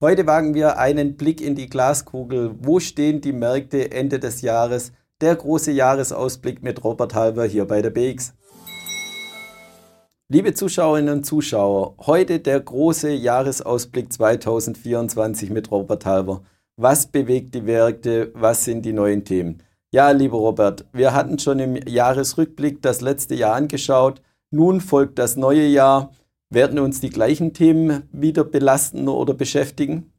Heute wagen wir einen Blick in die Glaskugel. Wo stehen die Märkte Ende des Jahres? Der große Jahresausblick mit Robert Halber hier bei der BX. Liebe Zuschauerinnen und Zuschauer, heute der große Jahresausblick 2024 mit Robert Halber. Was bewegt die Märkte? Was sind die neuen Themen? Ja, lieber Robert, wir hatten schon im Jahresrückblick das letzte Jahr angeschaut. Nun folgt das neue Jahr. Werden uns die gleichen Themen wieder belasten oder beschäftigen?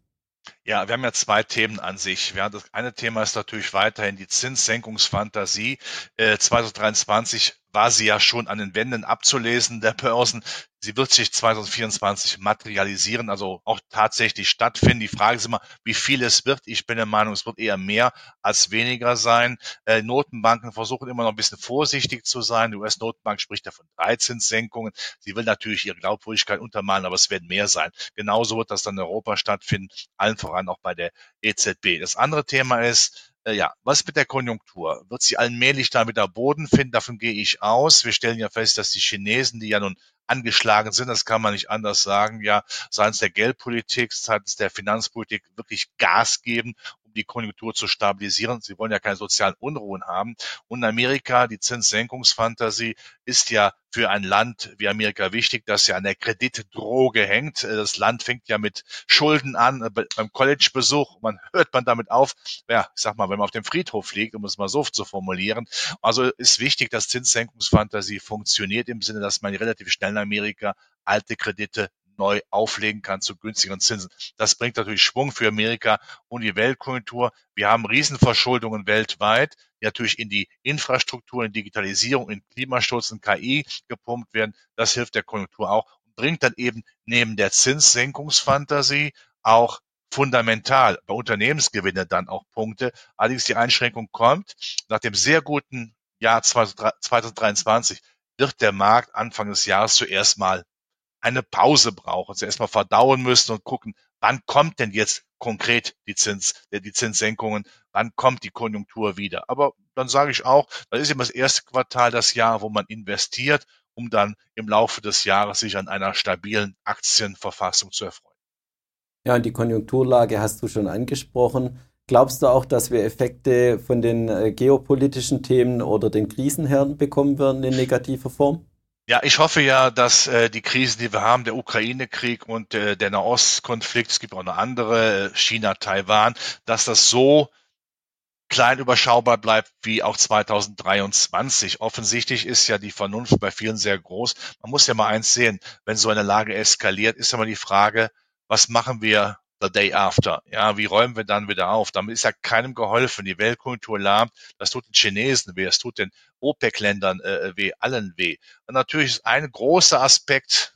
Ja, wir haben ja zwei Themen an sich. Ja, das eine Thema ist natürlich weiterhin die Zinssenkungsfantasie. Äh, 2023 war sie ja schon an den Wänden abzulesen der Börsen. Sie wird sich 2024 materialisieren, also auch tatsächlich stattfinden. Die Frage ist immer, wie viel es wird. Ich bin der Meinung, es wird eher mehr als weniger sein. Äh, Notenbanken versuchen immer noch ein bisschen vorsichtig zu sein. Die US-Notenbank spricht ja von drei Zinssenkungen. Sie will natürlich ihre Glaubwürdigkeit untermalen, aber es werden mehr sein. Genauso wird das dann in Europa stattfinden, allen voran auch bei der EZB. Das andere Thema ist, äh, ja, was mit der Konjunktur? Wird sie allmählich da wieder Boden finden? Davon gehe ich aus. Wir stellen ja fest, dass die Chinesen, die ja nun angeschlagen sind, das kann man nicht anders sagen, ja, seitens der Geldpolitik, seitens der Finanzpolitik wirklich Gas geben, um die Konjunktur zu stabilisieren. Sie wollen ja keine sozialen Unruhen haben. Und Amerika, die Zinssenkungsfantasie ist ja für ein Land wie Amerika wichtig, das ja an der Kreditdroge hängt. Das Land fängt ja mit Schulden an äh, beim Collegebesuch. Man hört man damit auf, ja, ich sag mal, wenn man auf dem Friedhof liegt, um es mal so zu formulieren. Also ist wichtig, dass Zinssenkungsfantasie funktioniert im Sinne, dass man relativ schnell in Amerika alte Kredite neu auflegen kann zu günstigeren Zinsen. Das bringt natürlich Schwung für Amerika und die Weltkonjunktur. Wir haben Riesenverschuldungen weltweit, die natürlich in die Infrastruktur, in Digitalisierung, in Klimaschutz, in KI gepumpt werden. Das hilft der Konjunktur auch und bringt dann eben neben der Zinssenkungsfantasie auch fundamental bei Unternehmensgewinne dann auch Punkte. Allerdings die Einschränkung kommt nach dem sehr guten Jahr 2023 wird der Markt Anfang des Jahres zuerst mal eine Pause brauchen, sie erstmal verdauen müssen und gucken, wann kommt denn jetzt konkret die Zins, äh, die Zinssenkungen, wann kommt die Konjunktur wieder. Aber dann sage ich auch, das ist immer das erste Quartal das Jahr, wo man investiert, um dann im Laufe des Jahres sich an einer stabilen Aktienverfassung zu erfreuen. Ja, und die Konjunkturlage hast du schon angesprochen. Glaubst du auch, dass wir Effekte von den äh, geopolitischen Themen oder den Krisenherden bekommen werden in negativer Form? Ja, ich hoffe ja, dass äh, die Krisen, die wir haben, der Ukraine-Krieg und äh, der Nahostkonflikt, es gibt auch noch andere, äh, China, Taiwan, dass das so klein überschaubar bleibt wie auch 2023. Offensichtlich ist ja die Vernunft bei vielen sehr groß. Man muss ja mal eins sehen, wenn so eine Lage eskaliert, ist immer die Frage, was machen wir the day after. Ja, wie räumen wir dann wieder auf? Damit ist ja keinem geholfen. Die Weltkultur lahmt. Das tut den Chinesen weh. Das tut den OPEC-Ländern äh, weh, allen weh. Und natürlich ist ein großer Aspekt,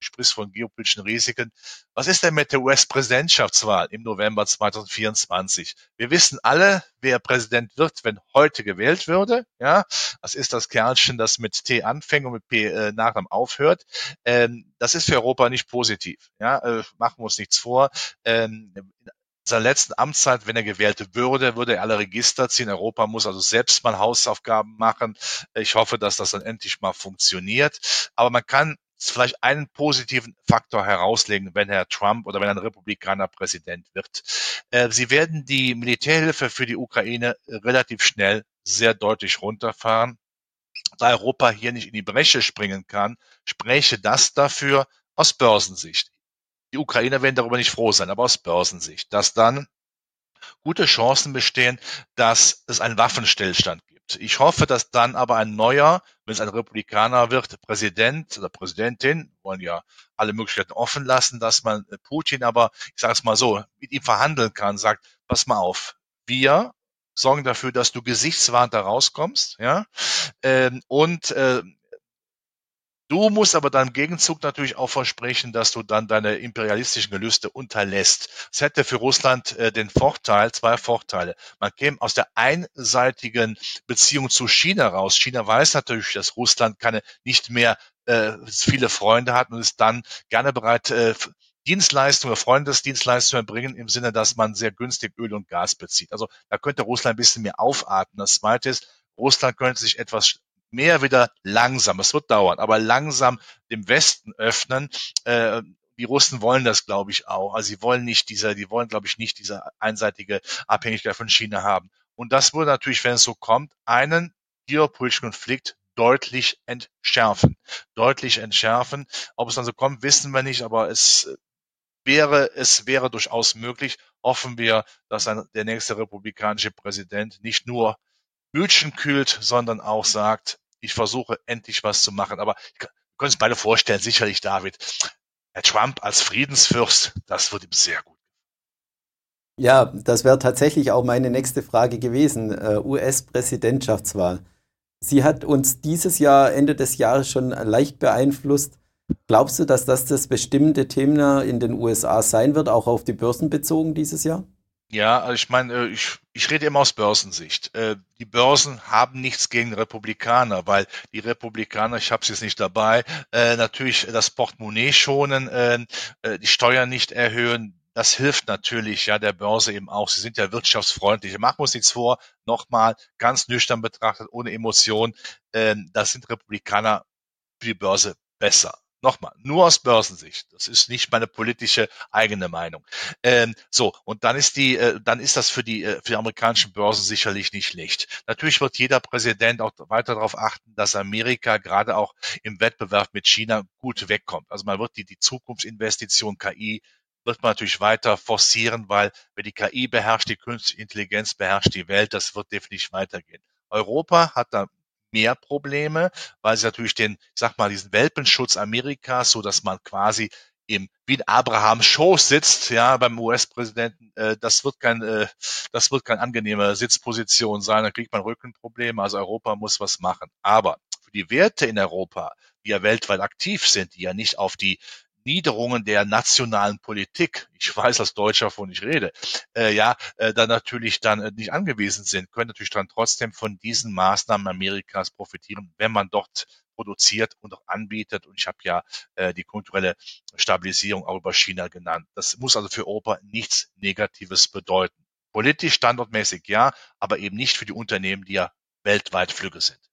sprichst von geopolitischen Risiken. Was ist denn mit der US-Präsidentschaftswahl im November 2024? Wir wissen alle, wer Präsident wird, wenn heute gewählt würde. Ja, das ist das Kerlchen, das mit T anfängt und mit P äh, Nachnamen aufhört. Ähm, das ist für Europa nicht positiv. Ja, äh, machen wir uns nichts vor. Ähm, seiner letzten Amtszeit, wenn er gewählt würde, würde er alle Register ziehen. Europa muss also selbst mal Hausaufgaben machen. Ich hoffe, dass das dann endlich mal funktioniert. Aber man kann vielleicht einen positiven Faktor herauslegen, wenn Herr Trump oder wenn ein Republikaner Präsident wird. Äh, sie werden die Militärhilfe für die Ukraine relativ schnell sehr deutlich runterfahren. Da Europa hier nicht in die Bresche springen kann, spreche das dafür aus Börsensicht. Die Ukrainer werden darüber nicht froh sein, aber aus Börsensicht, dass dann gute Chancen bestehen, dass es einen Waffenstillstand gibt. Ich hoffe, dass dann aber ein neuer, wenn es ein Republikaner wird, Präsident oder Präsidentin, wollen ja alle Möglichkeiten offen lassen, dass man äh, Putin aber, ich sage es mal so, mit ihm verhandeln kann, sagt, pass mal auf, wir sorgen dafür, dass du gesichtswahrend da rauskommst, ja, ähm, und äh, Du musst aber dann im Gegenzug natürlich auch versprechen, dass du dann deine imperialistischen Gelüste unterlässt. Das hätte für Russland äh, den Vorteil, zwei Vorteile. Man käme aus der einseitigen Beziehung zu China raus. China weiß natürlich, dass Russland keine nicht mehr äh, viele Freunde hat und ist dann gerne bereit, äh, Dienstleistungen, Freundesdienstleistungen erbringen im Sinne, dass man sehr günstig Öl und Gas bezieht. Also da könnte Russland ein bisschen mehr aufatmen. Das zweite ist, Russland könnte sich etwas mehr wieder langsam, es wird dauern, aber langsam dem Westen öffnen. Äh, die Russen wollen das, glaube ich, auch. Also sie wollen nicht dieser, die wollen, glaube ich, nicht diese einseitige Abhängigkeit von China haben. Und das würde natürlich, wenn es so kommt, einen geopolitischen Konflikt deutlich entschärfen. Deutlich entschärfen. Ob es dann so kommt, wissen wir nicht, aber es wäre, es wäre durchaus möglich. Hoffen wir, dass ein, der nächste republikanische Präsident nicht nur Mütchen kühlt, sondern auch sagt, ich versuche endlich was zu machen. Aber wir können uns beide vorstellen, sicherlich David, Herr Trump als Friedensfürst, das wird ihm sehr gut. Ja, das wäre tatsächlich auch meine nächste Frage gewesen. Uh, US-Präsidentschaftswahl. Sie hat uns dieses Jahr, Ende des Jahres schon leicht beeinflusst. Glaubst du, dass das das bestimmte Thema in den USA sein wird, auch auf die Börsen bezogen dieses Jahr? Ja, also ich meine, äh, ich, ich rede immer aus Börsensicht. Äh, die Börsen haben nichts gegen Republikaner, weil die Republikaner, ich habe es jetzt nicht dabei, äh, natürlich das Portemonnaie schonen, die Steuern nicht erhöhen. Das hilft natürlich ja der Börse eben auch. Sie sind ja wirtschaftsfreundlich. Machen wir uns nichts vor. Nochmal ganz nüchtern betrachtet, ohne Emotion. Das sind Republikaner für die Börse besser. Nochmal, nur aus Börsensicht. Das ist nicht meine politische eigene Meinung. Ähm, so, und dann ist die, äh, dann ist das für die, äh, für die amerikanischen Börsen sicherlich nicht schlecht. Natürlich wird jeder Präsident auch weiter darauf achten, dass Amerika gerade auch im Wettbewerb mit China gut wegkommt. Also man wird die, die Zukunftsinvestition KI wird man natürlich weiter forcieren, weil wenn die KI beherrscht, die künstliche Intelligenz beherrscht die Welt, das wird definitiv weitergehen. Europa hat da mehr Probleme, weil sie natürlich den, ich sag mal, diesen Welpenschutz Amerikas, so dass man quasi im wie in Abrahams Schoß sitzt, ja, beim US-Präsidenten, äh, das wird kein, äh, das wird kein angenehme Sitzposition sein, dann kriegt man Rückenprobleme, also Europa muss was machen. Aber für die Werte in Europa, die ja weltweit aktiv sind, die ja nicht auf die Niederungen der nationalen Politik, ich weiß als Deutscher, wovon ich rede, äh, ja, äh, dann natürlich dann äh, nicht angewiesen sind, können natürlich dann trotzdem von diesen Maßnahmen Amerikas profitieren, wenn man dort produziert und auch anbietet. Und ich habe ja äh, die kulturelle Stabilisierung auch über China genannt. Das muss also für Europa nichts Negatives bedeuten. Politisch, standortmäßig ja, aber eben nicht für die Unternehmen, die ja weltweit Flügge sind.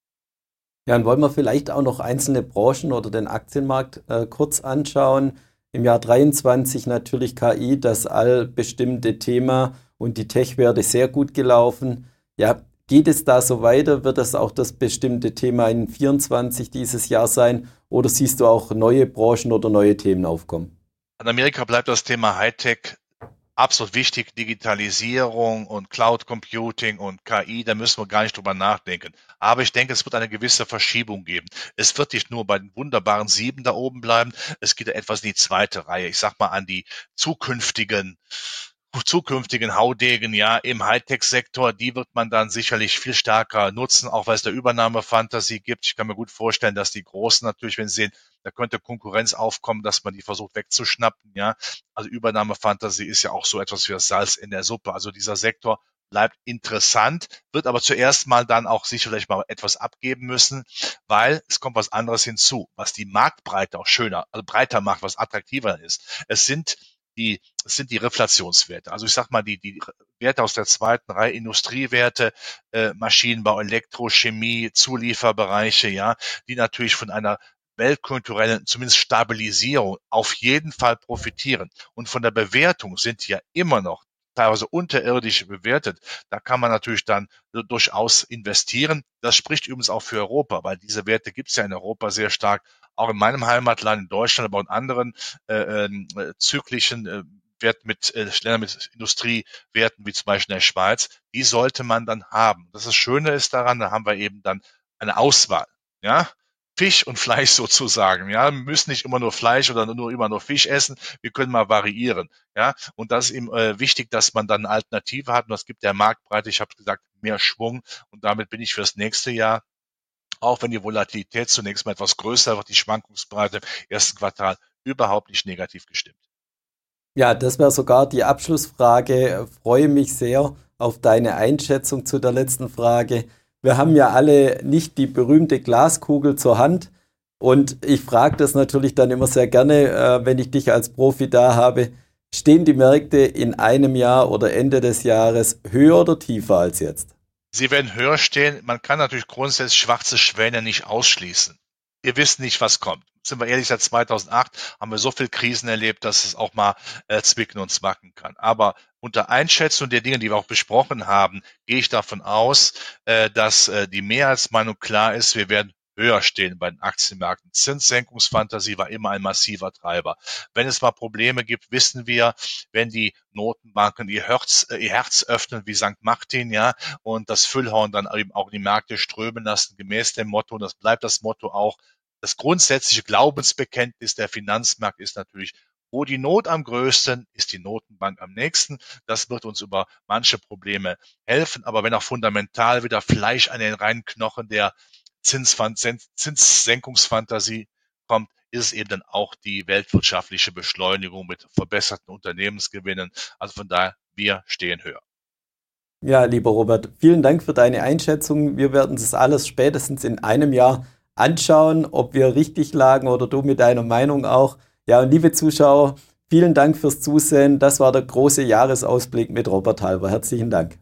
Ja, dann wollen wir vielleicht auch noch einzelne Branchen oder den Aktienmarkt äh, kurz anschauen. Im Jahr 23 natürlich KI, das allbestimmte Thema und die Tech-Werte sehr gut gelaufen. Ja, geht es da so weiter? Wird das auch das bestimmte Thema in 24 dieses Jahr sein? Oder siehst du auch neue Branchen oder neue Themen aufkommen? In Amerika bleibt das Thema Hightech absolut wichtig, Digitalisierung und Cloud Computing und KI, da müssen wir gar nicht drüber nachdenken. Aber ich denke, es wird eine gewisse Verschiebung geben. Es wird nicht nur bei den wunderbaren sieben da oben bleiben, es geht etwas in die zweite Reihe. Ich sag mal an die zukünftigen zukünftigen Haudegen ja im Hightech-Sektor, die wird man dann sicherlich viel stärker nutzen, auch weil es da Übernahmefantasie gibt. Ich kann mir gut vorstellen, dass die Großen natürlich, wenn sie sehen, da könnte Konkurrenz aufkommen, dass man die versucht wegzuschnappen. Ja, also Übernahmefantasie ist ja auch so etwas wie das Salz in der Suppe. Also dieser Sektor bleibt interessant, wird aber zuerst mal dann auch sicherlich mal etwas abgeben müssen, weil es kommt was anderes hinzu, was die Marktbreite auch schöner, also breiter macht, was attraktiver ist. Es sind die, es sind die Reflationswerte. Also ich sag mal, die, die Werte aus der zweiten Reihe, Industriewerte, äh, Maschinenbau, Elektrochemie, Zulieferbereiche, ja, die natürlich von einer weltkulturellen, zumindest Stabilisierung auf jeden Fall profitieren. Und von der Bewertung sind ja immer noch teilweise unterirdisch bewertet. Da kann man natürlich dann durchaus investieren. Das spricht übrigens auch für Europa, weil diese Werte gibt es ja in Europa sehr stark auch in meinem Heimatland, in Deutschland, aber auch in anderen äh, ähm, äh, zyklischen äh, Wert mit äh, Ländern mit Industriewerten wie zum Beispiel in der Schweiz, die sollte man dann haben. Das, das Schöne ist daran, da haben wir eben dann eine Auswahl. Ja, Fisch und Fleisch sozusagen. Ja, wir müssen nicht immer nur Fleisch oder nur immer nur Fisch essen. Wir können mal variieren. Ja, und das ist eben äh, wichtig, dass man dann eine Alternative hat. Und das gibt der Marktbreite, ich habe gesagt, mehr Schwung. Und damit bin ich fürs nächste Jahr auch wenn die Volatilität zunächst mal etwas größer wird, die Schwankungsbreite im ersten Quartal überhaupt nicht negativ gestimmt. Ja, das wäre sogar die Abschlussfrage. Freue mich sehr auf deine Einschätzung zu der letzten Frage. Wir haben ja alle nicht die berühmte Glaskugel zur Hand. Und ich frage das natürlich dann immer sehr gerne, äh, wenn ich dich als Profi da habe. Stehen die Märkte in einem Jahr oder Ende des Jahres höher oder tiefer als jetzt? Sie werden höher stehen. Man kann natürlich grundsätzlich schwarze Schwäne nicht ausschließen. Wir wissen nicht, was kommt. sind wir ehrlich, seit 2008 haben wir so viel Krisen erlebt, dass es auch mal äh, zwicken und zwacken kann. Aber unter Einschätzung der Dinge, die wir auch besprochen haben, gehe ich davon aus, äh, dass äh, die Mehrheitsmeinung klar ist, wir werden höher stehen bei den Aktienmärkten. Zinssenkungsfantasie war immer ein massiver Treiber. Wenn es mal Probleme gibt, wissen wir, wenn die Notenbanken ihr Herz, äh, ihr Herz öffnen wie St. Martin, ja, und das Füllhorn dann eben auch in die Märkte strömen lassen, gemäß dem Motto, und das bleibt das Motto auch, das grundsätzliche Glaubensbekenntnis der Finanzmarkt ist natürlich, wo die Not am größten, ist die Notenbank am nächsten. Das wird uns über manche Probleme helfen. Aber wenn auch fundamental wieder Fleisch an den reinen Knochen der Zinssenkungsfantasie kommt, ist es eben dann auch die weltwirtschaftliche Beschleunigung mit verbesserten Unternehmensgewinnen. Also von daher, wir stehen höher. Ja, lieber Robert, vielen Dank für deine Einschätzung. Wir werden das alles spätestens in einem Jahr anschauen, ob wir richtig lagen oder du mit deiner Meinung auch. Ja, und liebe Zuschauer, vielen Dank fürs Zusehen. Das war der große Jahresausblick mit Robert Halber. Herzlichen Dank.